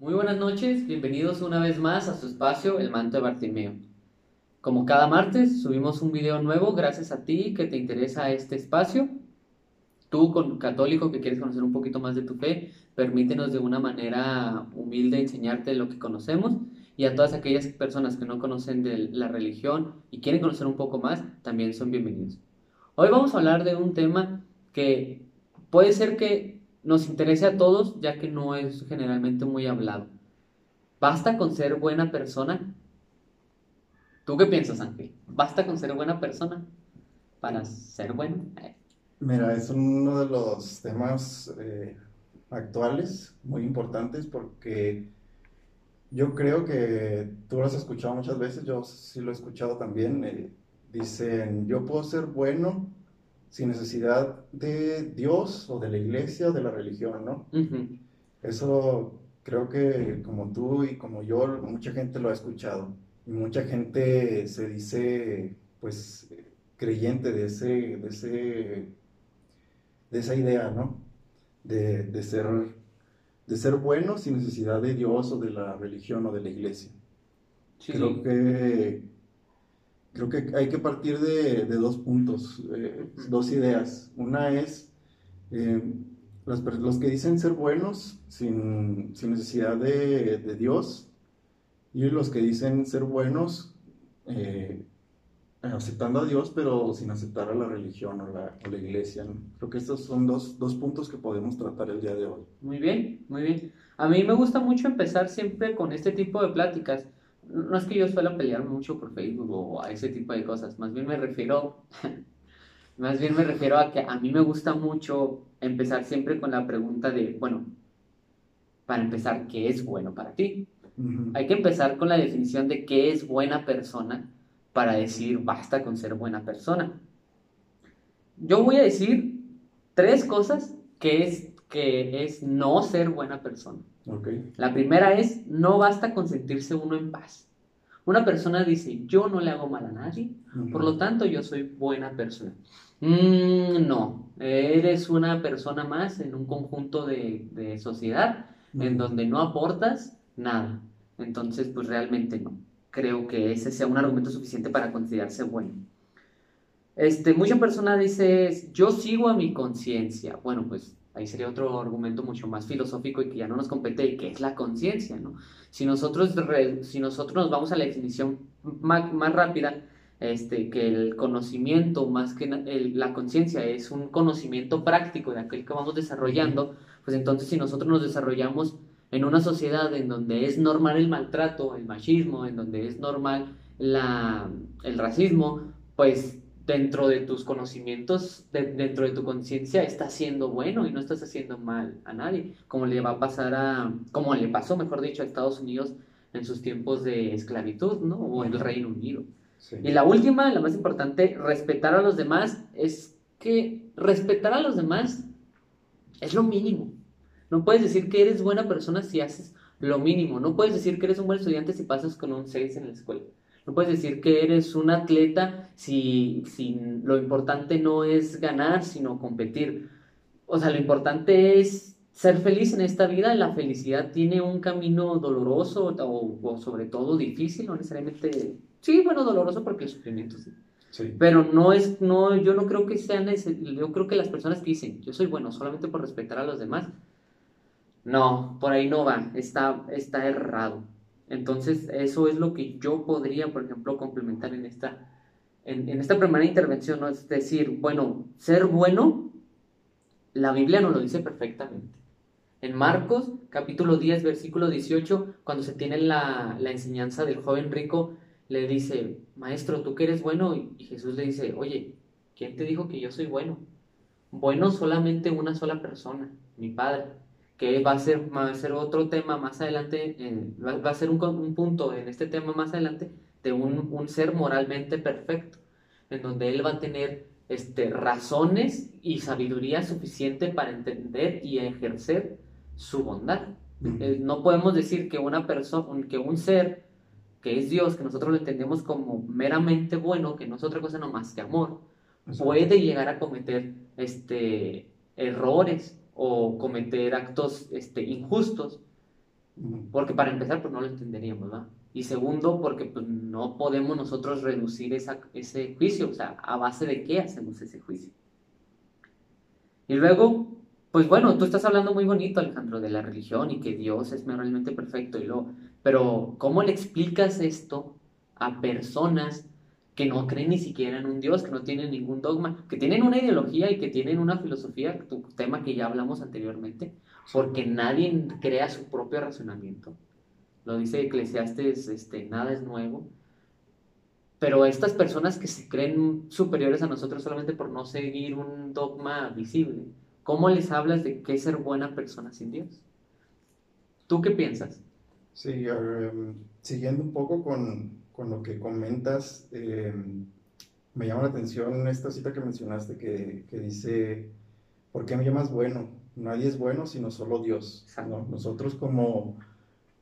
Muy buenas noches, bienvenidos una vez más a su espacio El Manto de Bartimeo. Como cada martes, subimos un video nuevo gracias a ti que te interesa este espacio. Tú, con católico que quieres conocer un poquito más de tu fe, permítenos de una manera humilde enseñarte lo que conocemos y a todas aquellas personas que no conocen la religión y quieren conocer un poco más, también son bienvenidos. Hoy vamos a hablar de un tema que puede ser que nos interese a todos, ya que no es generalmente muy hablado. ¿Basta con ser buena persona? ¿Tú qué piensas, Ángel? ¿Basta con ser buena persona para ser bueno? Mira, es uno de los temas eh, actuales muy importantes porque yo creo que tú lo has escuchado muchas veces, yo sí lo he escuchado también. Eh, dicen, yo puedo ser bueno sin necesidad de Dios o de la iglesia o de la religión, ¿no? Eso creo que como tú y como yo, mucha gente lo ha escuchado. Y mucha gente se dice, pues, creyente de, ese, de, ese, de esa idea, ¿no? De, de, ser, de ser bueno sin necesidad de Dios o de la religión o de la iglesia. Creo que creo que hay que partir de, dos puntos, eh, dos ideas. Una es eh, los, que dicen ser buenos sin, necesidad de, Dios y los que dicen ser buenos eh, aceptando a Dios pero sin aceptar a la religión o la, la iglesia. Creo que estos son dos, dos puntos que podemos tratar el día de hoy. Muy bien, muy bien. A mí me gusta mucho empezar siempre con este tipo de pláticas no es que yo suela pelear mucho por Facebook o a ese tipo de cosas, más bien me refiero, más bien me refiero a que a mí me gusta mucho empezar siempre con la pregunta de, bueno, para empezar, ¿qué es bueno para ti? Hay que empezar con la definición de qué es buena persona para decir, basta con ser buena persona. Yo voy a decir tres cosas que es, que es no ser buena persona. La primera es, no basta con sentirse uno en paz. Una persona dice, yo no le hago mal a nadie, por lo tanto yo soy buena persona. Mm, no, eres una persona más en un conjunto de, sociedad en donde no aportas nada. Entonces, pues realmente no. Creo que ese sea un argumento suficiente para considerarse bueno. Este, mucha persona dice, yo sigo a mi conciencia. Bueno, pues ahí sería otro argumento mucho más filosófico y que ya no nos compete, que es la conciencia, ¿no? Si nosotros, si nosotros nos vamos a la definición más, más rápida, este, que el conocimiento más que la conciencia es un conocimiento práctico de aquel que vamos desarrollando, pues entonces si nosotros nos desarrollamos en una sociedad en donde es normal el maltrato, el machismo, en donde es normal la, el racismo, pues dentro de tus conocimientos, dentro de tu conciencia, estás haciendo bueno y no estás haciendo mal a nadie, como le va a pasar a, como le pasó, mejor dicho, a Estados Unidos en sus tiempos de esclavitud, ¿no? O en el Reino Unido. Y la última, la más importante, respetar a los demás, es que respetar a los demás es lo mínimo. No puedes decir que eres buena persona si haces lo mínimo. No puedes decir que eres un buen estudiante si pasas con un 6 en la escuela. No puedes decir que eres un atleta si, si lo importante no es ganar, sino competir. O sea, lo importante es ser feliz en esta vida. La felicidad tiene un camino doloroso o, sobre todo difícil, no necesariamente... Sí, bueno, doloroso porque el sufrimiento sí. Sí. Pero no es, no, yo no creo que sean, yo creo que las personas que dicen, yo soy bueno solamente por respetar a los demás, no, por ahí no va, está, está errado. Entonces, eso es lo que yo podría, por ejemplo, complementar en esta, en, esta primera intervención, ¿no? Es decir, bueno, ser bueno, la Biblia nos lo dice perfectamente. En Marcos, capítulo 10, versículo 18, cuando se tiene la, enseñanza del joven rico, le dice, maestro, tú que eres bueno, y Jesús le dice, oye, ¿quién te dijo que yo soy bueno? Bueno solamente una sola persona, mi Padre que va a ser, va a ser otro tema más adelante, va, a ser un, un, punto en este tema más adelante de un, un, ser moralmente perfecto, en donde él va a tener este, razones y sabiduría suficiente para entender y ejercer su bondad. Eh, no podemos decir que una persona, que un ser que es Dios, que nosotros lo entendemos como meramente bueno, que no es otra cosa no más que amor, puede llegar a cometer este, errores o cometer actos este, injustos Porque para empezar, pues no lo entenderíamos, ¿verdad? Y segundo, porque pues, no podemos nosotros reducir esa, ese juicio, o sea, ¿a base de qué hacemos ese juicio? Y luego, pues bueno, tú estás hablando muy bonito, Alejandro, de la religión y que Dios es realmente perfecto y lo, pero ¿cómo le explicas esto a personas que no creen ni siquiera en un Dios, que no tienen ningún dogma, que tienen una ideología y que tienen una filosofía, tu tema que ya hablamos anteriormente, porque nadie crea su propio razonamiento. Lo dice Eclesiastes, este, nada es nuevo. Pero estas personas que se creen superiores a nosotros solamente por no seguir un dogma visible, ¿cómo les hablas de qué es ser buena persona sin Dios? ¿Tú qué piensas? Sí, em, siguiendo un poco con, con, lo que comentas, em, me llama la atención esta cita que mencionaste que, que, dice, ¿por qué me llamas bueno? Nadie es bueno sino solo Dios. Nosotros como,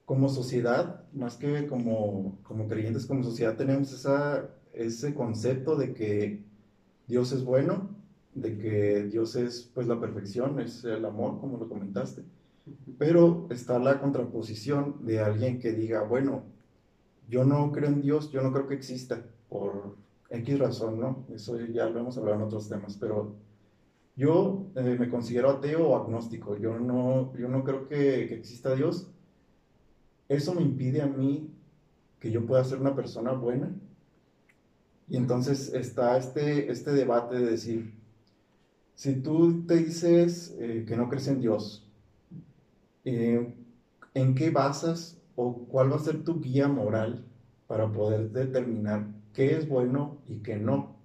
como sociedad, más que como, como creyentes, como sociedad, tenemos esa, ese concepto de que Dios es bueno, de que Dios es pues la perfección, es el amor, como lo comentaste. Pero está la contraposición de alguien que diga, bueno, yo no creo en Dios, yo no creo que exista, por X razón, ¿no? Eso ya lo hemos hablado en otros temas, pero yo eh, me considero ateo o agnóstico, yo no, yo no creo que, que exista Dios. Eso me impide a mí que yo pueda ser una persona buena. Y entonces está este, este debate de decir, si tú te dices eh, que no crees en Dios, eh, ¿en qué basas o cuál va a ser tu guía moral para poder determinar qué es bueno y qué no?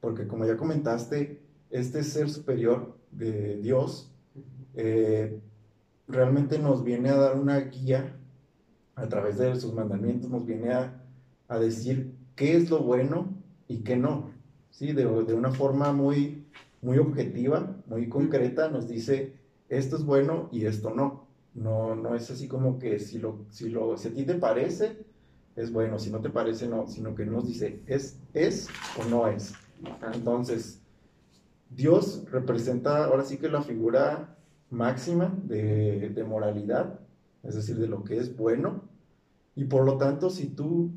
Porque como ya comentaste, este ser superior de Dios eh, realmente nos viene a dar una guía a través de sus mandamientos, nos viene a, decir qué es lo bueno y qué no. ¿sí? De, de, una forma muy, muy objetiva, muy concreta, nos dice esto es bueno y esto no. No, no es así como que si, lo, si, lo, si a ti te parece, es bueno, si no te parece, no, sino que nos dice es, es o no es. Entonces, Dios representa ahora sí que la figura máxima de, de moralidad, es decir, de lo que es bueno, y por lo tanto, si tú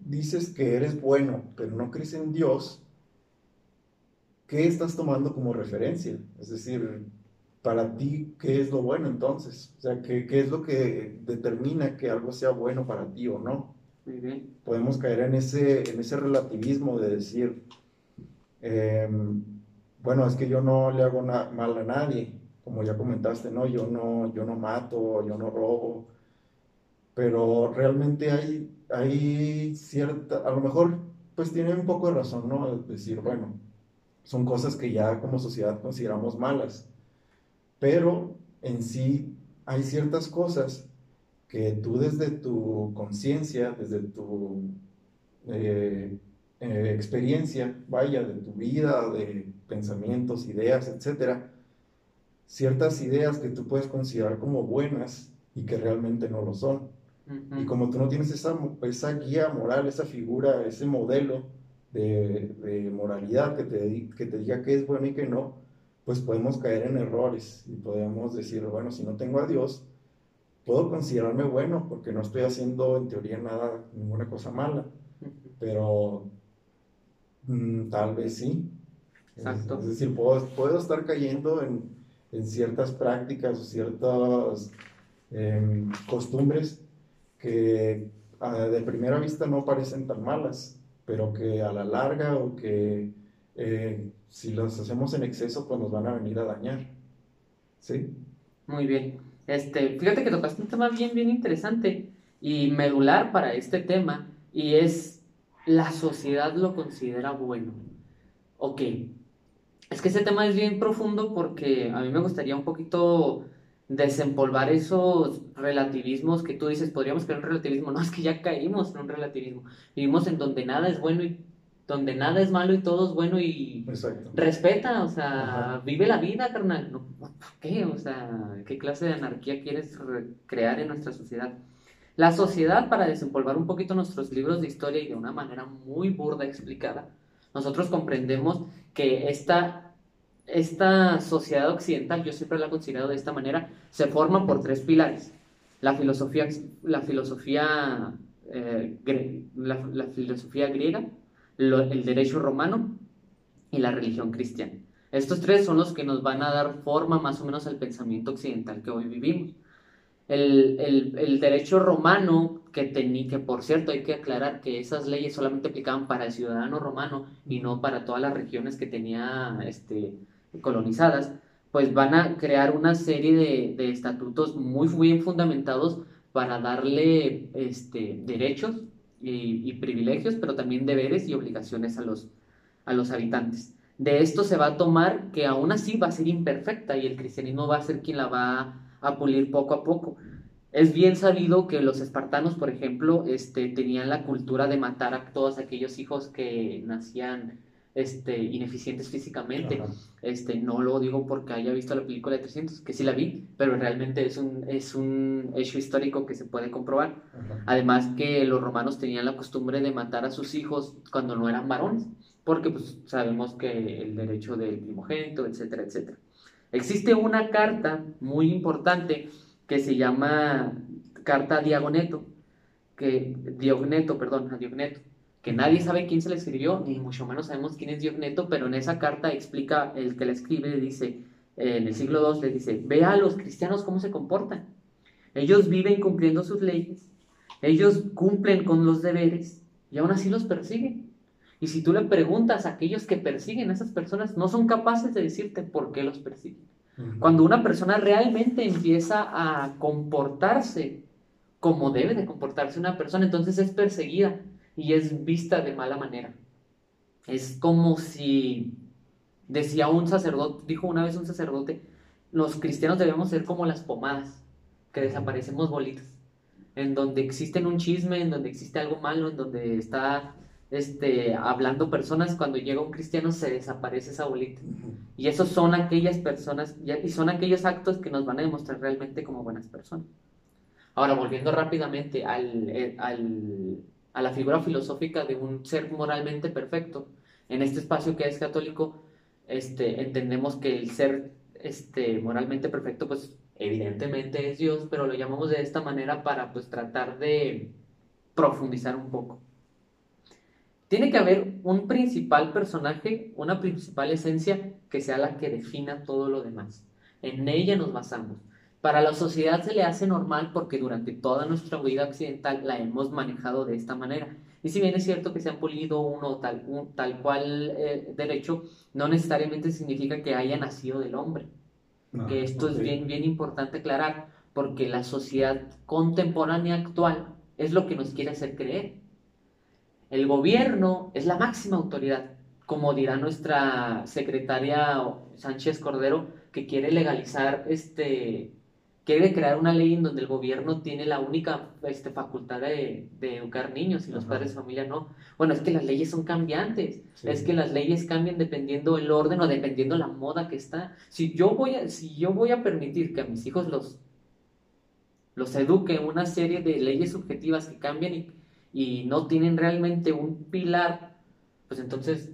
dices que eres bueno, pero no crees en Dios, ¿qué estás tomando como referencia? Es decir, para ti, ¿qué es lo bueno entonces? O sea, ¿qué, qué es lo que determina que algo sea bueno para ti o no? Podemos caer en ese, en ese relativismo de decir, em, bueno, es que yo no le hago mal a nadie, como ya comentaste, ¿no? Yo no, yo no mato, yo no robo, pero realmente hay, hay cierta, a lo mejor, pues tiene un poco de razón, ¿no? decir, bueno, son cosas que ya como sociedad consideramos malas, pero en sí hay ciertas cosas que tú desde tu conciencia, desde tu eh, eh, experiencia, vaya, de tu vida, de pensamientos, ideas, etcétera, ciertas ideas que tú puedes considerar como buenas y que realmente no lo son. Y como tú no tienes esa, esa guía moral, esa figura, ese modelo de, de moralidad que te, que te diga qué es bueno y qué no, pues podemos caer en errores y podemos decir, bueno, si no tengo a Dios, puedo considerarme bueno porque no estoy haciendo en teoría nada, ninguna cosa mala, pero mm, tal vez sí. Exacto. Es, decir, puedo, puedo, estar cayendo en, en, ciertas prácticas o ciertas em, costumbres que de primera vista no parecen tan malas, pero que a la larga o que eh, si las hacemos en exceso, pues nos van a venir a dañar. ¿Sí? Muy bien. Este, fíjate que tocaste un tema bien, bien interesante y medular para este tema, y es la sociedad lo considera bueno. Ok, es que ese tema es bien profundo porque a mí me gustaría un poquito desempolvar esos relativismos que tú dices, podríamos crear un relativismo, no, es que ya caímos en un relativismo, vivimos en donde nada es bueno y donde nada es malo y todo es bueno y respeta, o sea, vive la vida, carnal. ¿Por qué? O sea, ¿qué clase de anarquía quieres crear en nuestra sociedad? La sociedad, para desempolvar un poquito nuestros libros de historia y de una manera muy burda explicada, nosotros comprendemos que esta, esta sociedad occidental, yo siempre la he considerado de esta manera, se forma por tres pilares. la filosofía, la filosofía, eh, la, la, filosofía griega, el derecho romano y la religión cristiana. Estos tres son los que nos van a dar forma más o menos al pensamiento occidental que hoy vivimos. El, el, derecho romano, que, tenía, que por cierto hay que aclarar que esas leyes solamente aplicaban para el ciudadano romano y no para todas las regiones que tenía este, colonizadas, pues van a crear una serie de, de estatutos muy bien fundamentados para darle este, derechos y, privilegios, pero también deberes y obligaciones a los, a los habitantes. De esto se va a tomar que aún así va a ser imperfecta y el cristianismo va a ser quien la va a pulir poco a poco. Es bien sabido que los espartanos, por ejemplo, este, tenían la cultura de matar a todos aquellos hijos que nacían este, ineficientes físicamente. Este, no lo digo porque haya visto la película de 300, que sí la vi, pero realmente es un, es un hecho histórico que se puede comprobar. Además que los romanos tenían la costumbre de matar a sus hijos cuando no eran varones, porque pues, sabemos que el derecho del primogénito, etcétera, etcétera. Existe una carta muy importante que se llama Carta Diagoneto, que, Diogneto, perdón, a Diogneto, que nadie sabe quién se la escribió, ni mucho menos sabemos quién es Diogneto, pero en esa carta explica, el que la escribe dice, en el siglo II le dice, ve a los cristianos cómo se comportan. Ellos viven cumpliendo sus leyes, ellos cumplen con los deberes y aún así los persiguen. Y si tú le preguntas a aquellos que persiguen a esas personas, no son capaces de decirte por qué los persiguen. Cuando una persona realmente empieza a comportarse como debe de comportarse una persona, entonces es perseguida y es vista de mala manera. Es como si decía un sacerdote, dijo una vez un sacerdote, los cristianos debemos ser como las pomadas, que desaparecemos bolitas, en donde existe un chisme, en donde existe algo malo, en donde está este, hablando personas, cuando llega un cristiano se desaparece esa bolita. Y esos son aquellas personas, y son aquellos actos que nos van a demostrar realmente como buenas personas. Ahora, volviendo rápidamente al, eh, al, a la figura filosófica de un ser moralmente perfecto, en este espacio que es católico, este, entendemos que el ser este, moralmente perfecto, pues evidentemente es Dios, pero lo llamamos de esta manera para pues tratar de profundizar un poco. Tiene que haber un principal personaje, una principal esencia que sea la que defina todo lo demás. En ella nos basamos. Para la sociedad se le hace normal porque durante toda nuestra vida occidental la hemos manejado de esta manera. Y si bien es cierto que se han pulido uno tal, tal cual eh, derecho, no necesariamente significa que haya nacido del hombre. que esto es bien, bien importante aclarar, porque la sociedad contemporánea actual es lo que nos quiere hacer creer. El gobierno es la máxima autoridad, como dirá nuestra secretaria Sánchez Cordero, que quiere legalizar, este, quiere crear una ley en donde el gobierno tiene la única este, facultad de, educar niños y los padres de familia no. Bueno, es que las leyes son cambiantes, es que las leyes cambian dependiendo el orden o dependiendo la moda que está. Si yo voy a, si yo voy a permitir que a mis hijos los, los eduque una serie de leyes subjetivas que cambian y y no tienen realmente un pilar, pues entonces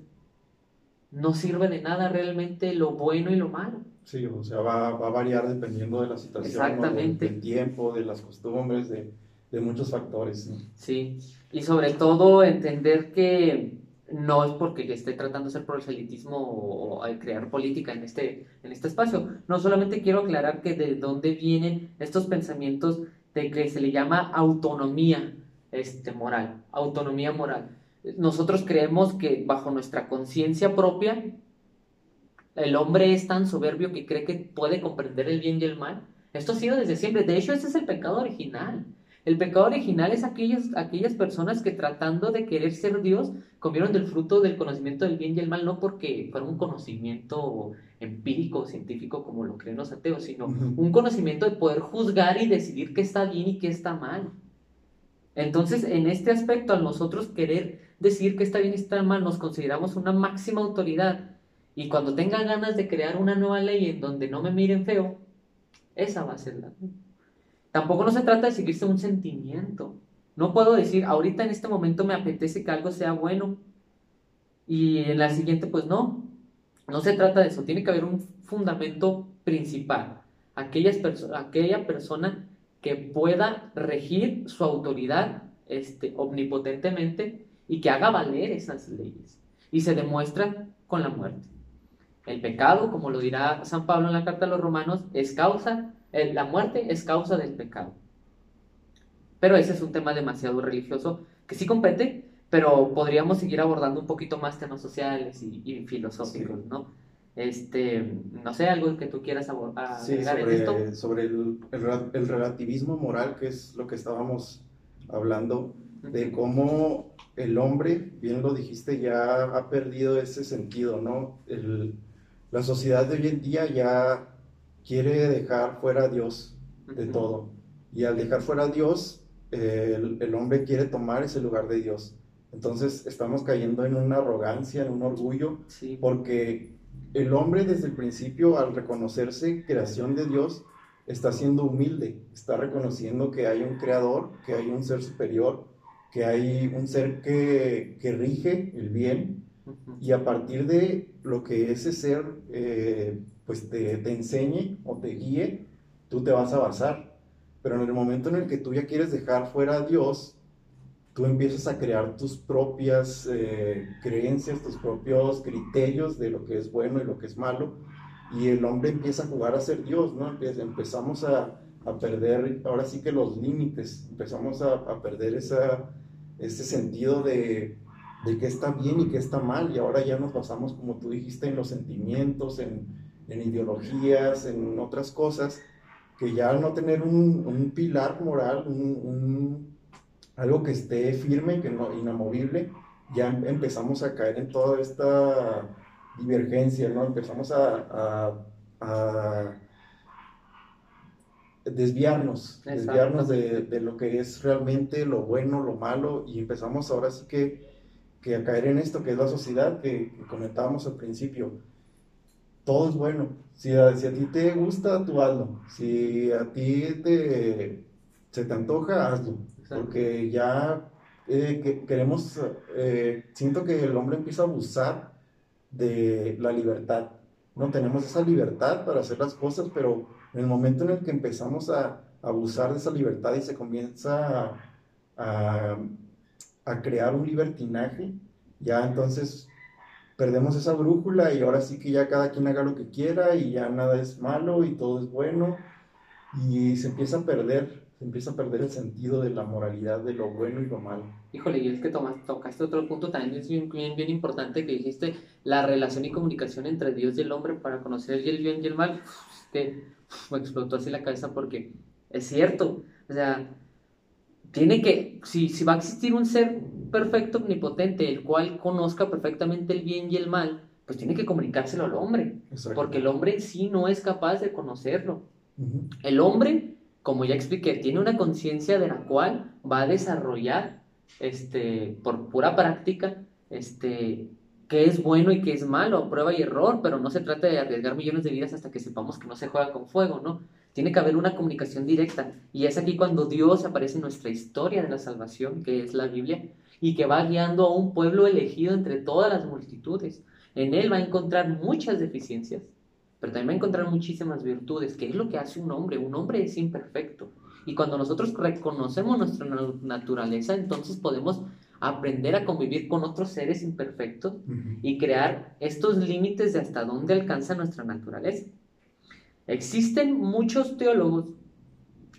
no sirve de nada realmente lo bueno y lo malo. Sí, o sea, va, va a variar dependiendo de la situación, Exactamente. del tiempo, de las costumbres, de, de muchos factores. Sí, y sobre todo entender que no es porque esté tratando de hacer proselitismo o, o, crear política en este, en este espacio. No solamente quiero aclarar que de dónde vienen estos pensamientos de que se le llama autonomía este, moral, autonomía moral. Nosotros creemos que bajo nuestra conciencia propia, el hombre es tan soberbio que cree que puede comprender el bien y el mal. Esto ha sido desde siempre. De hecho, ese es el pecado original. El pecado original es aquellas, aquellas personas que tratando de querer ser Dios comieron del fruto del conocimiento del bien y el mal, no porque fuera un conocimiento empírico, científico, como lo creen los ateos, sino un conocimiento de poder juzgar y decidir qué está bien y qué está mal. Entonces, en este aspecto, al nosotros querer decir que está bien y está mal, nos consideramos una máxima autoridad. Y cuando tenga ganas de crear una nueva ley en donde no me miren feo, esa va a ser la Tampoco no se trata de seguirse un sentimiento. No puedo decir, ahorita en este momento me apetece que algo sea bueno. Y en la siguiente, pues no. No se trata de eso. Tiene que haber un fundamento principal. Aquellas aquella persona que pueda regir su autoridad este, omnipotentemente y que haga valer esas leyes. Y se demuestra con la muerte. El pecado, como lo dirá San Pablo en la carta a los romanos, es causa, la muerte es causa del pecado. Pero ese es un tema demasiado religioso que sí compete, pero podríamos seguir abordando un poquito más temas sociales y, filosóficos, ¿no? Este, no sé, algo que tú quieras agregar sí, sobre, esto. Sobre el, el, relativismo moral, que es lo que estábamos hablando, de cómo el hombre, bien lo dijiste, ya ha perdido ese sentido, ¿no? El, la sociedad de hoy en día ya quiere dejar fuera a Dios de todo. Y al dejar fuera a Dios, el, el, hombre quiere tomar ese lugar de Dios. Entonces estamos cayendo en una arrogancia, en un orgullo, porque el hombre desde el principio, al reconocerse creación de Dios, está siendo humilde, está reconociendo que hay un creador, que hay un ser superior, que hay un ser que, que rige el bien, y a partir de lo que ese ser eh, pues te, enseñe o te guíe, tú te vas a basar. Pero en el momento en el que tú ya quieres dejar fuera a Dios, tú empiezas a crear tus propias eh, creencias, tus propios criterios de lo que es bueno y lo que es malo, y el hombre empieza a jugar a ser Dios, ¿no? empezamos a, a perder, ahora sí que los límites, empezamos a, a perder esa, ese sentido de, de qué está bien y qué está mal, y ahora ya nos basamos, como tú dijiste, en los sentimientos, en, en ideologías, en otras cosas, que ya al no tener un, un pilar moral, un, algo que esté firme, que no, inamovible, ya empezamos a caer en toda esta divergencia, ¿no? Empezamos a, a, desviarnos, desviarnos de, de, lo que es realmente lo bueno, lo malo, y empezamos ahora sí que, que a caer en esto que es la sociedad que, que comentábamos al principio todo es bueno. Si a, si a ti te gusta, tú hazlo. Si a ti te, se te antoja, hazlo. Porque ya eh, queremos, eh, siento que el hombre empieza a abusar de la libertad. No tenemos esa libertad para hacer las cosas, pero en el momento en el que empezamos a, abusar de esa libertad y se comienza a, a crear un libertinaje, ya entonces perdemos esa brújula y ahora sí que ya cada quien haga lo que quiera y ya nada es malo y todo es bueno y se empieza a perder, se empieza a perder el sentido de la moralidad de lo bueno y lo malo. Híjole, y es que tomas, tocaste otro punto también es bien, bien, importante que dijiste la relación y comunicación entre Dios y el hombre para conocer el bien y el mal, que me explotó así la cabeza porque es cierto, o sea, tiene que, si, si va a existir un ser perfecto, omnipotente, el cual conozca perfectamente el bien y el mal, pues tiene que comunicárselo al hombre, porque el hombre en sí no es capaz de conocerlo. El hombre, como ya expliqué, tiene una conciencia de la cual va a desarrollar, este, por pura práctica, este, qué es bueno y qué es malo, prueba y error, pero no se trata de arriesgar millones de vidas hasta que sepamos que no se juega con fuego, ¿no? Tiene que haber una comunicación directa. Y es aquí cuando Dios aparece en nuestra historia de la salvación, que es la Biblia, y que va guiando a un pueblo elegido entre todas las multitudes. En él va a encontrar muchas deficiencias, pero también va a encontrar muchísimas virtudes, que es lo que hace un hombre. Un hombre es imperfecto. Y cuando nosotros reconocemos nuestra naturaleza, entonces podemos aprender a convivir con otros seres imperfectos y crear estos límites de hasta dónde alcanza nuestra naturaleza. Existen muchos teólogos,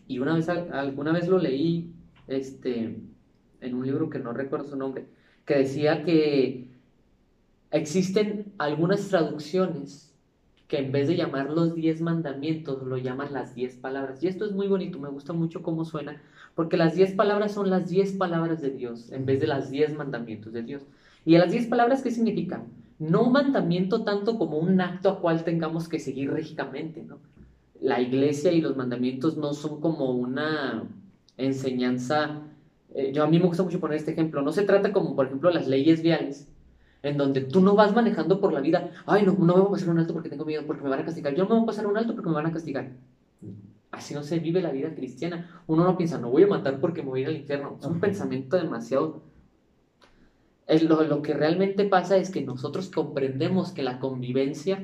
y una vez, alguna vez lo leí este, en un libro que no recuerdo su nombre, que decía que existen algunas traducciones que en vez de llamar los diez mandamientos, lo llaman las diez palabras. Y esto es muy bonito, me gusta mucho cómo suena, porque las diez palabras son las diez palabras de Dios, en vez de las diez mandamientos de Dios. ¿Y a las diez palabras qué significan? No un mandamiento tanto como un acto a cual tengamos que seguir rígidamente, ¿no? La iglesia y los mandamientos no son como una enseñanza, eh, yo a mí me gusta mucho poner este ejemplo, no se trata como por ejemplo las leyes viales, en donde tú no vas manejando por la vida, ay no, no me voy a pasar un alto porque tengo miedo, porque me van a castigar, yo no me voy a pasar un alto porque me van a castigar. Así no se vive la vida cristiana. Uno no piensa, no voy a matar porque me voy a ir al infierno. Es un pensamiento demasiado lo, que realmente pasa es que nosotros comprendemos que la convivencia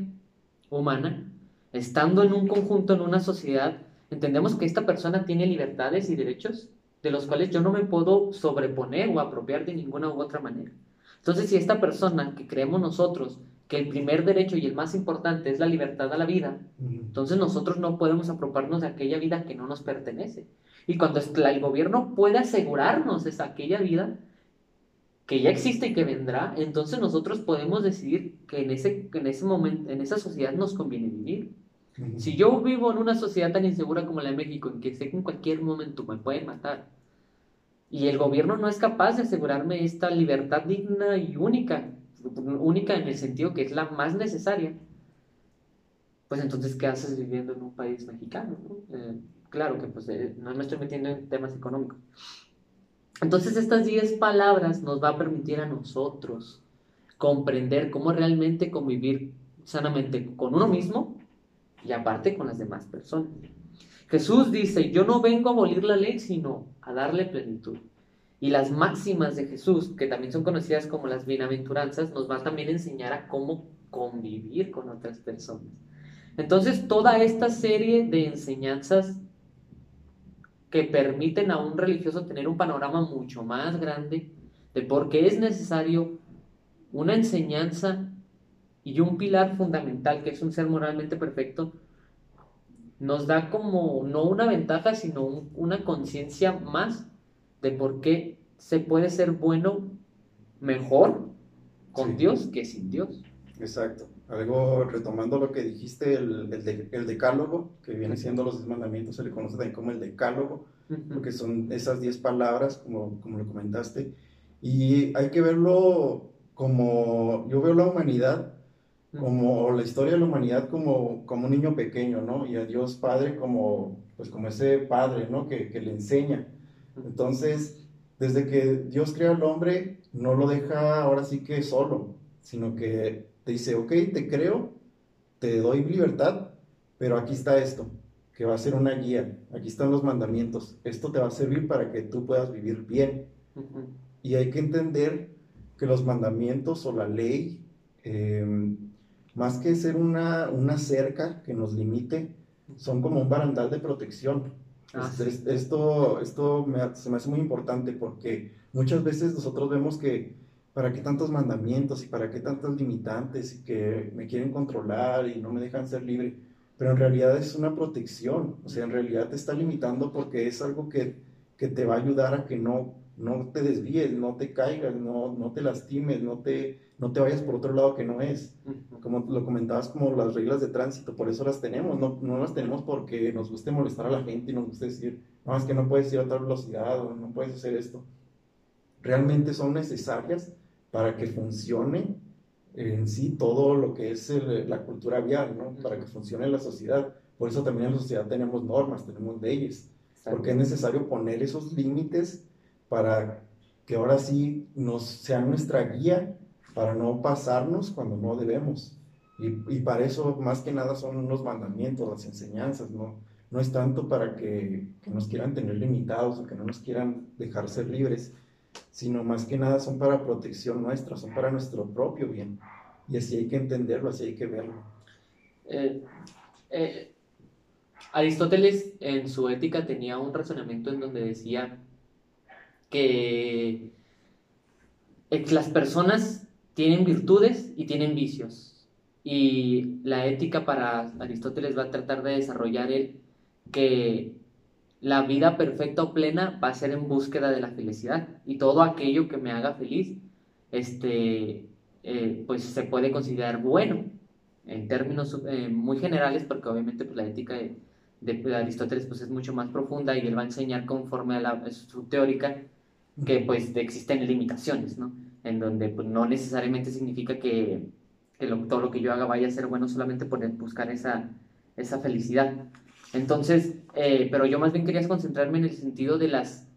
humana, estando en un conjunto, en una sociedad, entendemos que esta persona tiene libertades y derechos de los cuales yo no me puedo sobreponer o apropiar de ninguna u otra manera. Entonces, si esta persona que creemos nosotros que el primer derecho y el más importante es la libertad a la vida, entonces nosotros no podemos apropiarnos de aquella vida que no nos pertenece. Y cuando el gobierno puede asegurarnos esa aquella vida que ya existe y que vendrá, entonces nosotros podemos decidir que en ese, en ese momento, en esa sociedad nos conviene vivir. Si yo vivo en una sociedad tan insegura como la de México, en que sé que en cualquier momento me pueden matar, y el gobierno no es capaz de asegurarme esta libertad digna y única, única en el sentido que es la más necesaria, pues entonces, ¿qué haces viviendo en un país mexicano? Eh, claro que pues eh, no me estoy metiendo en temas económicos. Entonces, estas 10 palabras nos va a permitir a nosotros comprender cómo realmente convivir sanamente con uno mismo y aparte con las demás personas. Jesús dice, yo no vengo a abolir la ley, sino a darle plenitud. Y las máximas de Jesús, que también son conocidas como las bienaventuranzas, nos van también a enseñar a cómo convivir con otras personas. Entonces, toda esta serie de enseñanzas que permiten a un religioso tener un panorama mucho más grande de por qué es necesario una enseñanza y un pilar fundamental que es un ser moralmente perfecto, nos da como no una ventaja, sino una conciencia más de por qué se puede ser bueno mejor con Dios que sin Dios. Exacto. Algo retomando lo que dijiste, el, el, decálogo, que viene siendo los mandamientos, se le conoce también como el decálogo, porque son esas diez palabras, como, como lo comentaste, y hay que verlo como, yo veo la humanidad como la historia de la humanidad como, como un niño pequeño, ¿no? Y a Dios Padre como, pues como ese padre, ¿no? Que, que le enseña. Entonces, desde que Dios crea al hombre, no lo deja ahora sí que solo, sino que te dice, ok, te creo, te doy libertad, pero aquí está esto, que va a ser una guía, aquí están los mandamientos, esto te va a servir para que tú puedas vivir bien. Y hay que entender que los mandamientos o la ley, em, más que ser una, una cerca que nos limite, son como un barandal de protección. Ah, esto esto se me hace muy importante porque muchas veces nosotros vemos que para qué tantos mandamientos y para qué tantos limitantes y que me quieren controlar y no me dejan ser libre, pero en realidad es una protección, o sea, en realidad te está limitando porque es algo que, que te va a ayudar a que no, no te desvíes, no te caigas, no, no te lastimes, no te, no te vayas por otro lado que no es. Como lo comentabas, como las reglas de tránsito, por eso las tenemos, no, no las tenemos porque nos guste molestar a la gente y nos guste decir, no, es que no puedes ir a tal velocidad o no puedes hacer esto. Realmente son necesarias para que funcione en sí todo lo que es la cultura vial, ¿no? Para que funcione la sociedad. Por eso también en la sociedad tenemos normas, tenemos leyes, porque es necesario poner esos límites para que ahora sí nos sean nuestra guía para no pasarnos cuando no debemos. Y, para eso más que nada son los mandamientos, las enseñanzas, ¿no? No es tanto para que, que, nos quieran tener limitados o que no nos quieran dejar ser libres, sino más que nada son para protección nuestra, son para nuestro propio bien. Y así hay que entenderlo, así hay que verlo. Eh, eh, Aristóteles en su ética tenía un razonamiento en donde decía que las personas tienen virtudes y tienen vicios. Y la ética para Aristóteles va a tratar de desarrollar el que la vida perfecta o plena va a ser en búsqueda de la felicidad. Y todo aquello que me haga feliz, este, eh, pues se puede considerar bueno en términos eh, muy generales, porque obviamente pues, la ética de, Aristóteles pues, es mucho más profunda y él va a enseñar conforme a, la, su teórica que pues existen limitaciones, ¿no? En donde pues, no necesariamente significa que, que todo lo que yo haga vaya a ser bueno solamente por buscar esa, esa felicidad. Entonces, eh, pero yo más bien quería concentrarme en el sentido de, las,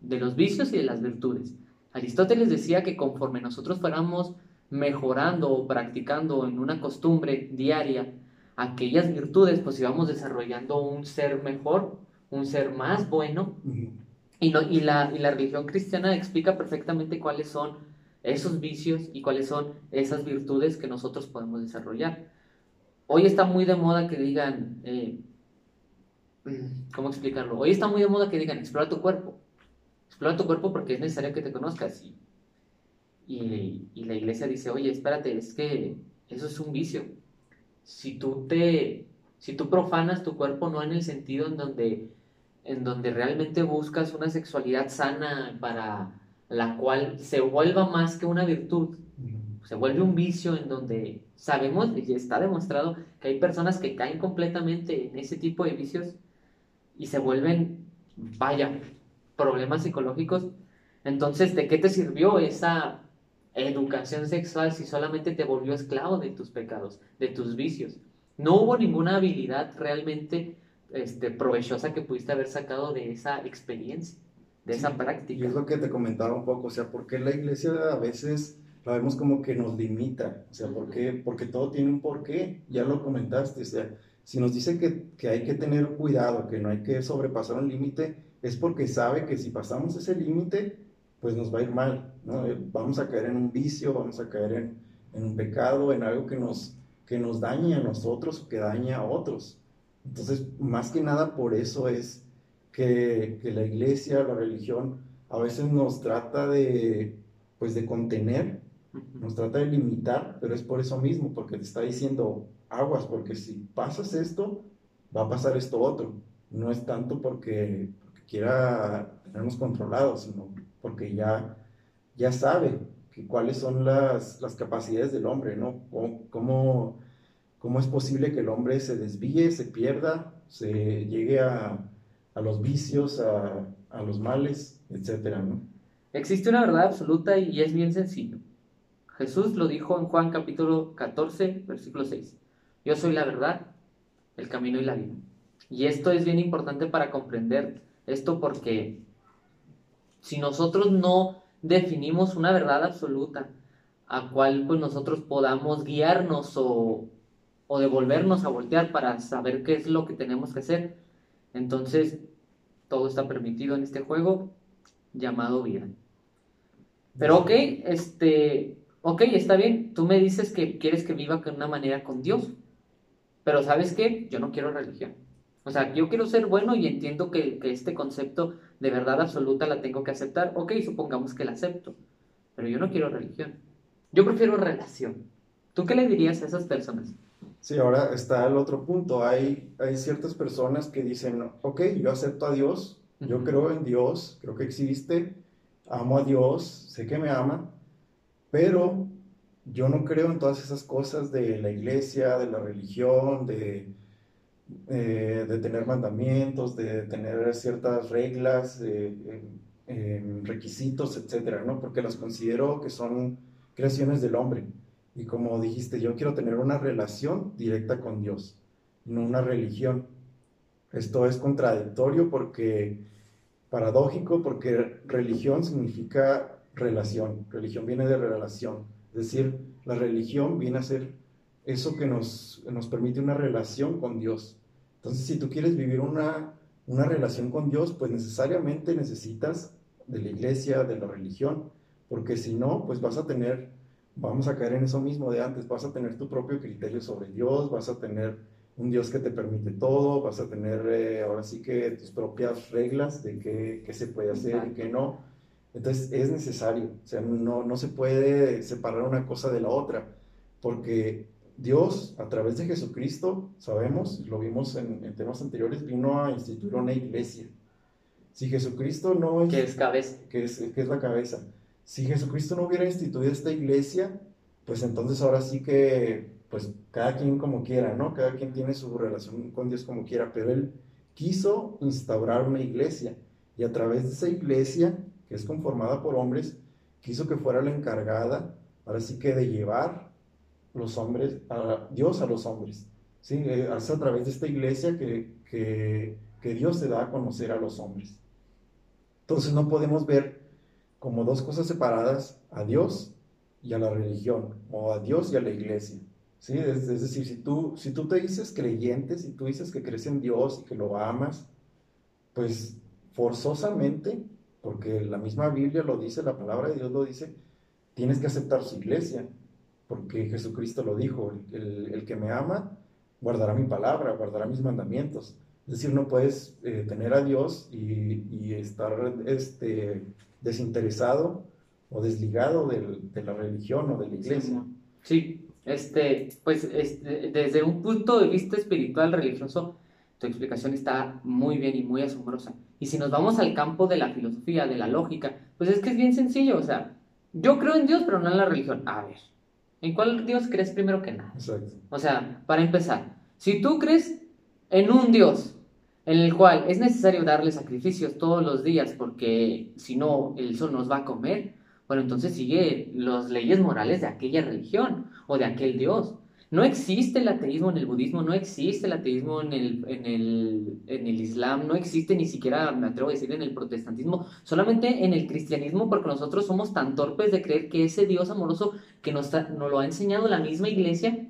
de los vicios y de las virtudes. Aristóteles decía que conforme nosotros fuéramos mejorando o practicando en una costumbre diaria aquellas virtudes, pues íbamos desarrollando un ser mejor, un ser más bueno, y, y, la, y la religión cristiana explica perfectamente cuáles son esos vicios y cuáles son esas virtudes que nosotros podemos desarrollar. Hoy está muy de moda que digan, eh, ¿cómo explicarlo? Hoy está muy de moda que digan, explora tu cuerpo. Explora tu cuerpo porque es necesario que te conozcas. Y, y, y la iglesia dice, oye, espérate, es que eso es un vicio. Si tú te, si tú profanas tu cuerpo no en el sentido en donde, en donde realmente buscas una sexualidad sana para la cual se vuelva más que una virtud, se vuelve un vicio en donde sabemos y está demostrado que hay personas que caen completamente en ese tipo de vicios y se vuelven, vaya, problemas psicológicos. Entonces, ¿de qué te sirvió esa educación sexual si solamente te volvió esclavo de tus pecados, de tus vicios? No hubo ninguna habilidad realmente este, provechosa que pudiste haber sacado de esa experiencia, de esa práctica. Y es lo que te comentaba un poco, o sea, ¿por qué la iglesia a veces la vemos como que nos limita? O sea, ¿por qué? Porque todo tiene un porqué, ya lo comentaste, o sea, si nos dice que, que hay que tener cuidado, que no hay que sobrepasar un límite, es porque sabe que si pasamos ese límite, pues nos va a ir mal, ¿no? Vamos a caer en un vicio, vamos a caer en, en un pecado, en algo que nos, que nos dañe a nosotros que dañe a otros. Entonces, más que nada por eso es que, que, la iglesia, la religión, a veces nos trata de, pues, de contener, nos trata de limitar, pero es por eso mismo, porque te está diciendo aguas, porque si pasas esto, va a pasar esto otro. No es tanto porque, quiera tenernos controlados, sino porque ya, ya sabe que cuáles son las, las capacidades del hombre, ¿no? ¿Cómo, ¿Cómo, es posible que el hombre se desvíe, se pierda, se llegue a, a los vicios, a, a, los males, etcétera, ¿no? Existe una verdad absoluta y es bien sencillo. Jesús lo dijo en Juan capítulo 14, versículo 6. Yo soy la verdad, el camino y la vida. Y esto es bien importante para comprender esto porque si nosotros no definimos una verdad absoluta a cual pues nosotros podamos guiarnos o, o devolvernos a voltear para saber qué es lo que tenemos que hacer, entonces todo está permitido en este juego llamado vida. Pero ok, este, ok, está bien, tú me dices que quieres que viva de una manera con Dios, pero ¿sabes qué? Yo no quiero religión. O sea, yo quiero ser bueno y entiendo que, que, este concepto de verdad absoluta la tengo que aceptar. Ok, supongamos que la acepto, pero yo no quiero religión. Yo prefiero relación. ¿Tú qué le dirías a esas personas? Sí, ahora está el otro punto. Hay, hay ciertas personas que dicen, ok, yo acepto a Dios, yo creo en Dios, creo que existe, amo a Dios, sé que me ama, pero yo no creo en todas esas cosas de la iglesia, de la religión, de eh, de tener mandamientos, de tener ciertas reglas, eh, eh, requisitos, etcétera, ¿no? Porque las considero que son creaciones del hombre. Y como dijiste, yo quiero tener una relación directa con Dios, no una religión. Esto es contradictorio porque, paradójico, porque religión significa relación. Religión viene de relación. Es decir, la religión viene a ser eso que nos, nos permite una relación con Dios. Entonces, si tú quieres vivir una, una relación con Dios, pues necesariamente necesitas de la iglesia, de la religión, porque si no, pues vas a tener, vamos a caer en eso mismo de antes, vas a tener tu propio criterio sobre Dios, vas a tener un Dios que te permite todo, vas a tener eh, ahora sí que tus propias reglas de qué, qué se puede hacer y qué no. Entonces es necesario, o sea, no, no se puede separar una cosa de la otra, porque Dios, a través de Jesucristo, sabemos, lo vimos en, temas anteriores, vino a instituir una iglesia. Si Jesucristo no es... Que es cabeza. Que es, que es la cabeza. Si Jesucristo no hubiera instituido esta iglesia, pues entonces ahora sí que, pues cada quien como quiera, ¿no? Cada quien tiene su relación con Dios como quiera, pero Él quiso instaurar una iglesia y a través de esa iglesia, que es conformada por hombres, quiso que fuera la encargada, ahora sí que de llevar los hombres, a Dios a los hombres. ¿sí? Eh, es a través de esta iglesia que, que, que Dios se da a conocer a los hombres. Entonces no podemos ver como dos cosas separadas a Dios y a la religión, o a Dios y a la iglesia. ¿sí? Es, es, decir, si tú, si tú te dices creyente, si tú dices que crees en Dios y que lo amas, pues forzosamente, porque la misma Biblia lo dice, la palabra de Dios lo dice, tienes que aceptar su iglesia porque Jesucristo lo dijo, el, que me ama guardará mi palabra, guardará mis mandamientos. Es decir, no puedes eh, tener a Dios y, estar este, desinteresado o desligado de la religión o de la iglesia. Sí, este, pues este, desde un punto de vista espiritual, religioso, tu explicación está muy bien y muy asombrosa. Y si nos vamos al campo de la filosofía, de la lógica, pues es que es bien sencillo, o sea, yo creo en Dios, pero no en la religión. A ver, ¿en cuál Dios crees primero que nada? Exacto. O sea, para empezar, si tú crees en un Dios en el cual es necesario darle sacrificios todos los días porque si no el sol nos va a comer, bueno, entonces sigue las leyes morales de aquella religión o de aquel Dios. No existe el ateísmo en el budismo, no existe el ateísmo en el, en el, en el islam, no existe ni siquiera, me atrevo a decir, en el protestantismo, solamente en el cristianismo, porque nosotros somos tan torpes de creer que ese Dios amoroso que nos, lo ha enseñado la misma iglesia,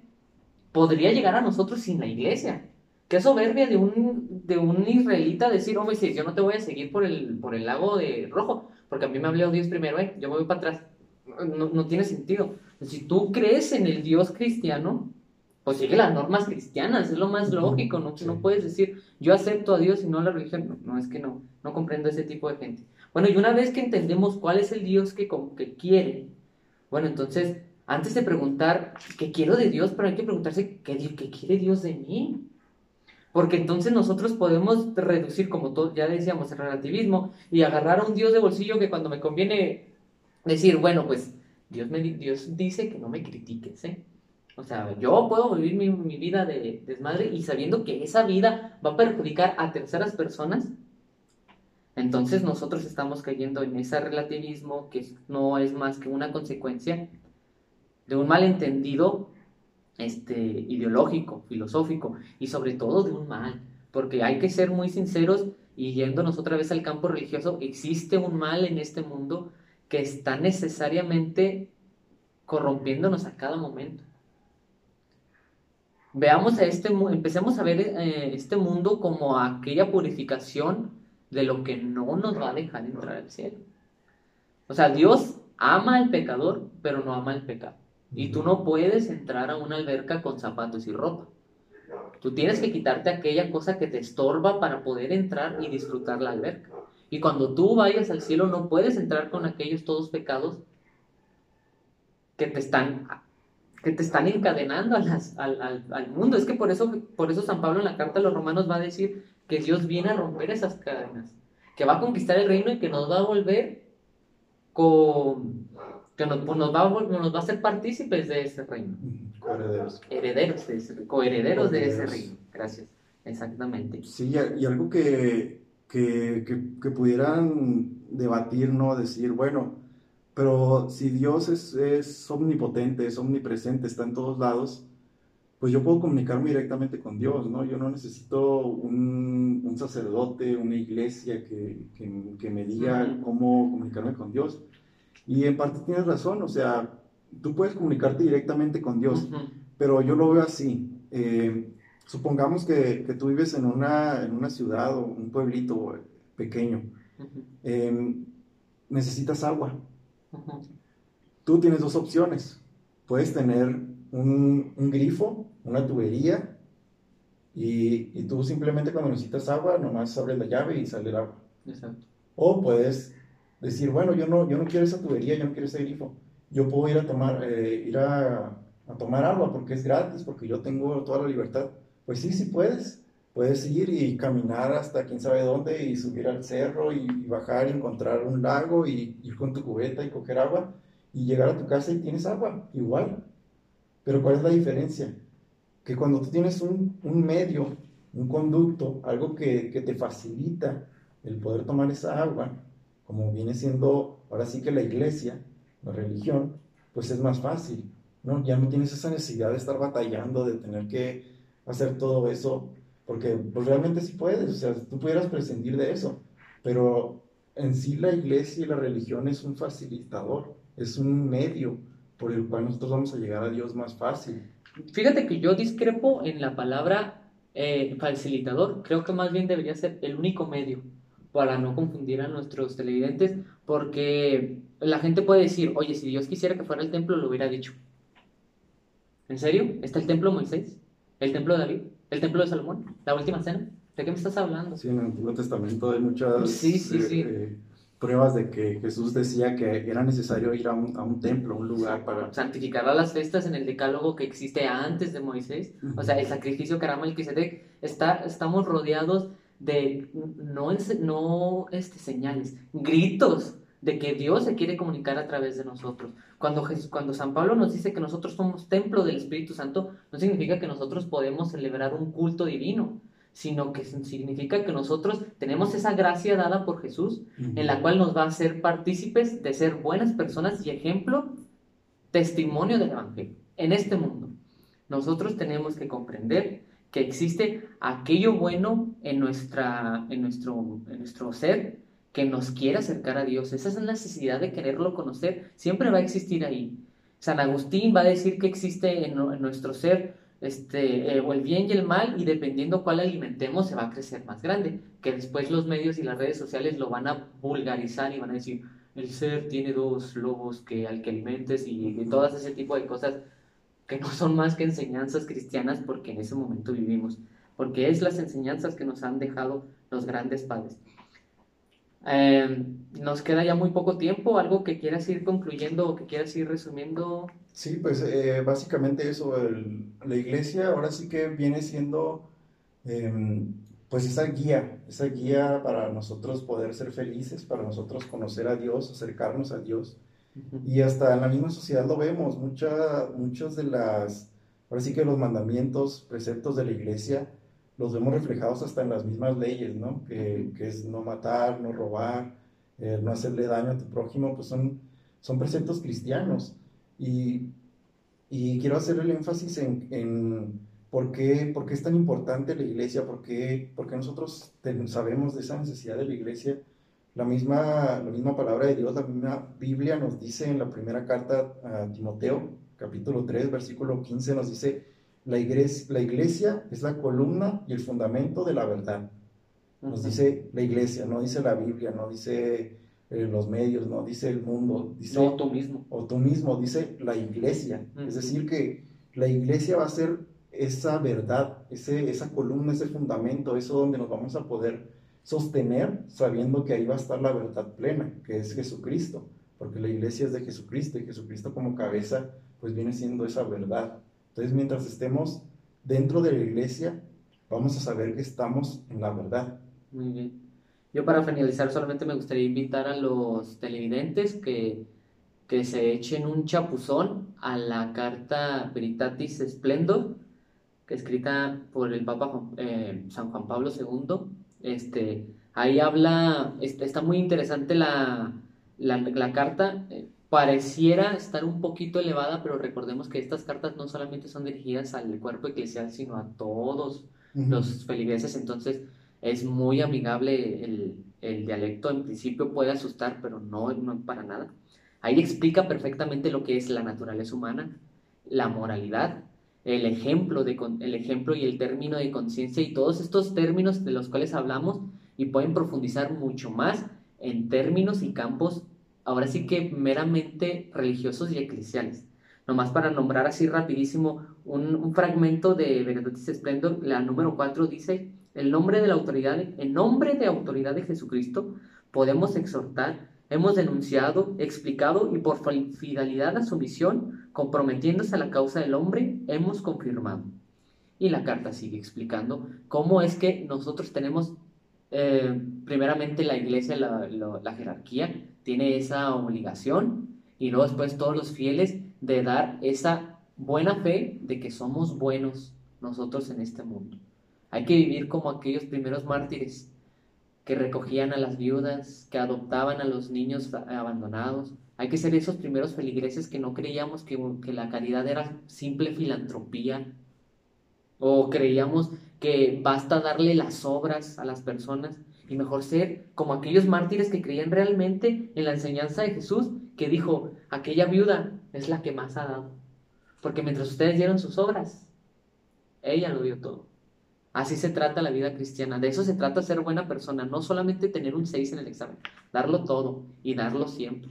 podría llegar a nosotros sin la iglesia. Qué soberbia de un, de un israelita decir, hombre, si yo no te voy a seguir por el, por el lago de rojo, porque a mí me habló Dios primero, eh, yo me voy para atrás. No, no tiene sentido. Si tú crees en el Dios cristiano, pues sigue las normas cristianas, es lo más lógico, no, no puedes decir, yo acepto a Dios y no a la religión. No, es que no, no comprendo ese tipo de gente. Bueno, y una vez que entendemos cuál es el Dios que, que quiere, bueno, entonces, antes de preguntar qué quiero de Dios, pero hay que preguntarse qué, qué quiere Dios de mí. Porque entonces nosotros podemos reducir, como todo, ya decíamos, el relativismo y agarrar a un Dios de bolsillo que cuando me conviene decir, bueno, pues Dios, me, Dios dice que no me critiques, ¿eh? O sea, yo puedo vivir mi, mi, vida de desmadre y sabiendo que esa vida va a perjudicar a terceras personas, entonces nosotros estamos cayendo en ese relativismo que no es más que una consecuencia de un malentendido este, ideológico, filosófico y sobre todo de un mal, porque hay que ser muy sinceros y yéndonos otra vez al campo religioso, existe un mal en este mundo que está necesariamente corrompiéndonos a cada momento. Veamos a este, empecemos a ver eh, este mundo como aquella purificación de lo que no nos va a dejar entrar al cielo. O sea, Dios ama al pecador, pero no ama el pecado. Y tú no puedes entrar a una alberca con zapatos y ropa. Tú tienes que quitarte aquella cosa que te estorba para poder entrar y disfrutar la alberca. Y cuando tú vayas al cielo no puedes entrar con aquellos todos pecados que te están, que te están encadenando al, al, mundo. Es que por eso, por eso San Pablo en la carta a los romanos va a decir que Dios viene a romper esas cadenas, que va a conquistar el reino y que nos va a volver con que nos, pues, nos, va, nos va a hacer partícipes de ese reino. Coherederos. Herederos de ese, coherederos de ese reino. Gracias. Exactamente. Sí, y algo que, que, que, pudieran debatir, ¿no? Decir, bueno, pero si Dios es, es, omnipotente, es omnipresente, está en todos lados, pues yo puedo comunicarme directamente con Dios, ¿no? Yo no necesito un, un sacerdote, una iglesia que, que me diga cómo comunicarme con Dios. Y en parte tienes razón, o sea, tú puedes comunicarte directamente con Dios, pero yo lo veo así. Eh, supongamos que, que, tú vives en una, en una ciudad o un pueblito pequeño. Em, necesitas agua. Tú tienes dos opciones. Puedes tener un, un grifo, una tubería, y, y, tú simplemente cuando necesitas agua, nomás abres la llave y sale el agua. Exacto. O puedes decir, bueno, yo no, yo no quiero esa tubería, yo no quiero ese grifo, yo puedo ir a tomar, eh, ir a, a, tomar agua porque es gratis, porque yo tengo toda la libertad. Pues sí, sí puedes. Puedes ir y caminar hasta quién sabe dónde y subir al cerro y, bajar y encontrar un lago y ir con tu cubeta y coger agua y llegar a tu casa y tienes agua, igual. Pero ¿cuál es la diferencia? Que cuando tú tienes un, un medio, un conducto, algo que, que te facilita el poder tomar esa agua, como viene siendo ahora sí que la iglesia, la religión, pues es más fácil, ¿no? Ya no tienes esa necesidad de estar batallando, de tener que hacer todo eso, porque pues realmente sí puedes, o sea, tú pudieras prescindir de eso, pero en sí la iglesia y la religión es un facilitador, es un medio por el cual nosotros vamos a llegar a Dios más fácil. Fíjate que yo discrepo en la palabra eh, facilitador, creo que más bien debería ser el único medio para no confundir a nuestros televidentes, porque la gente puede decir, oye, si Dios quisiera que fuera el templo, lo hubiera dicho. ¿En serio? ¿Está el templo Moisés? ¿El templo de David? ¿El templo de Salomón? ¿La última cena? ¿De qué me estás hablando? Sí, en el Antiguo Testamento hay muchas Sí, sí, eh, sí. eh, pruebas de que Jesús decía que era necesario ir a un, a un templo, a un lugar para... santificar a las festas en el decálogo que existe antes de Moisés. O sea, el sacrificio que hará Melquisedec, está, estamos rodeados de no, no este, señales, gritos de que Dios se quiere comunicar a través de nosotros. Cuando, cuando San Pablo nos dice que nosotros somos templo del Espíritu Santo, no significa que nosotros podemos celebrar un culto divino, sino que significa que nosotros tenemos esa gracia dada por Jesús en la cual nos va a hacer partícipes de ser buenas personas y ejemplo, testimonio del Evangelio en este mundo. Nosotros tenemos que comprender que existe aquello bueno en, nuestra, en, nuestro, en nuestro ser que nos quiere acercar a Dios. Esa necesidad de quererlo conocer, siempre va a existir ahí. San Agustín va a decir que existe en, nu- en nuestro ser este, eh, el bien y el mal, y dependiendo cuál alimentemos, se va a crecer más grande. Que después los medios y las redes sociales lo van a vulgarizar y van a decir: el ser tiene dos lobos que al que alimentes, y, y todas ese tipo de cosas que no son más que enseñanzas cristianas, porque en ese momento vivimos. Porque es las enseñanzas que nos han dejado los grandes padres. Eh, nos queda ya muy poco tiempo, algo que quieras ir concluyendo o que quieras ir resumiendo. Sí, pues eh, básicamente eso, el- la iglesia ahora sí que viene siendo em, pues esa guía, esa guía para nosotros poder ser felices, para nosotros conocer a Dios, acercarnos a Dios. Y hasta en la misma sociedad lo vemos, mucha, muchos de las, ahora sí que los mandamientos, preceptos de la iglesia, los vemos reflejados hasta en las mismas leyes, ¿no? Que, que es no matar, no robar, eh, no hacerle daño a tu prójimo, pues son, son preceptos cristianos. Y, y quiero hacer el énfasis en, en por qué, por qué es tan importante la iglesia, por qué, por qué nosotros sabemos de esa necesidad de la iglesia. La misma, la misma palabra de Dios, la misma Biblia nos dice en la primera carta a Timoteo, capítulo 3, versículo 15, nos dice, la iglesia, la iglesia es la columna y el fundamento de la verdad. Nos dice la iglesia, no dice la Biblia, no dice eh, los medios, no dice el mundo, dice No tú mismo. o tú mismo, dice la iglesia. Es decir, que la iglesia va a ser esa verdad, ese, esa columna, ese fundamento, eso donde nos vamos a poder sostener sabiendo que ahí va a estar la verdad plena, que es Jesucristo, porque la iglesia es de Jesucristo y Jesucristo como cabeza pues viene siendo esa verdad. Entonces mientras estemos dentro de la iglesia, vamos a saber que estamos en la verdad. Muy bien. Yo para finalizar solamente me gustaría invitar a los televidentes que, que se echen un chapuzón a la carta Veritatis Splendor, que escrita por el Papa eh, San Juan Pablo II. Este, ahí habla, est- está muy interesante la, la, carta. Pareciera estar un poquito elevada, pero recordemos que estas cartas no solamente son dirigidas al cuerpo eclesial, sino a todos los feligreses, entonces es muy amigable el, el dialecto, en principio puede asustar, pero no, no para nada. Ahí explica perfectamente lo que es la naturaleza humana, la moralidad, el ejemplo, de, el ejemplo y el término de conciencia y todos estos términos de los cuales hablamos y pueden profundizar mucho más en términos y campos, ahora sí que meramente religiosos y eclesiales. Nomás para nombrar así rapidísimo un, fragmento de Veritatis Splendor, la número 4 dice, el nombre de la autoridad, en nombre de autoridad de Jesucristo, podemos exhortar, hemos denunciado, explicado y por fi- fidelidad a su misión, comprometiéndose a la causa del hombre, hemos confirmado. Y la carta sigue explicando cómo es que nosotros tenemos, eh, primeramente la iglesia, la jerarquía, tiene esa obligación y luego después todos los fieles de dar esa buena fe de que somos buenos nosotros en este mundo. Hay que vivir como aquellos primeros mártires que recogían a las viudas, que adoptaban a los niños abandonados. Hay que ser esos primeros feligreses que no creíamos que, que la caridad era simple filantropía o creíamos que basta darle las obras a las personas y mejor ser como aquellos mártires que creían realmente en la enseñanza de Jesús, que dijo, aquella viuda es la que más ha dado, porque mientras ustedes dieron sus obras, ella lo dio todo. Así se trata la vida cristiana, de eso se trata ser buena persona, no solamente tener un 6 en el examen, darlo todo y darlo siempre.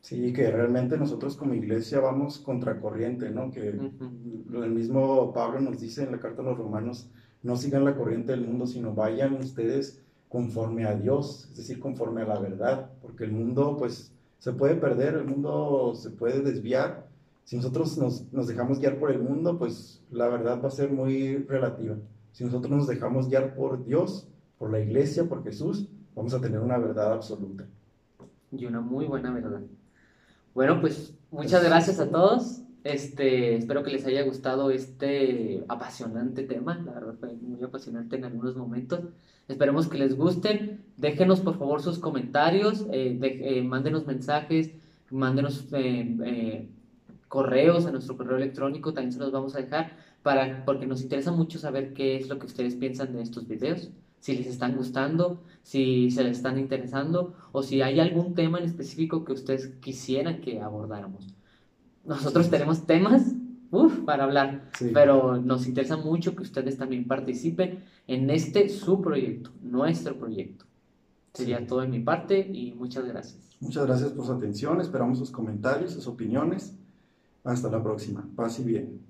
Sí, que realmente nosotros como iglesia vamos contracorriente, ¿no? Que Ujú. lo- el mismo Pablo nos dice en la carta a los romanos, no sigan la corriente del mundo, sino vayan ustedes conforme a Dios, es decir, conforme a la verdad, porque el mundo pues se puede perder, el mundo se puede desviar. Si nosotros nos, nos dejamos guiar por el mundo, pues la verdad va a ser muy relativa. Si nosotros nos dejamos guiar por Dios, por la iglesia, por Jesús, vamos a tener una verdad absoluta. Y una muy buena verdad. Bueno, pues muchas gracias a todos. Este, espero que les haya gustado este apasionante tema. La verdad fue muy apasionante en algunos momentos. Esperemos que les gusten. Déjenos por favor sus comentarios, eh, de, eh, mándenos mensajes, mándenos eh, eh, correos a nuestro correo electrónico, también se los vamos a dejar, para, porque nos interesa mucho saber qué es lo que ustedes piensan de estos videos, si les están gustando, si se les están interesando o si hay algún tema en específico que ustedes quisieran que abordáramos. Nosotros tenemos temas uf, para hablar, Sí. pero nos interesa mucho que ustedes también participen en este su proyecto, nuestro proyecto. Sería Sí. todo de mi parte y muchas gracias. Muchas gracias por su atención, esperamos sus comentarios, sus opiniones. Hasta la próxima. Paz y bien.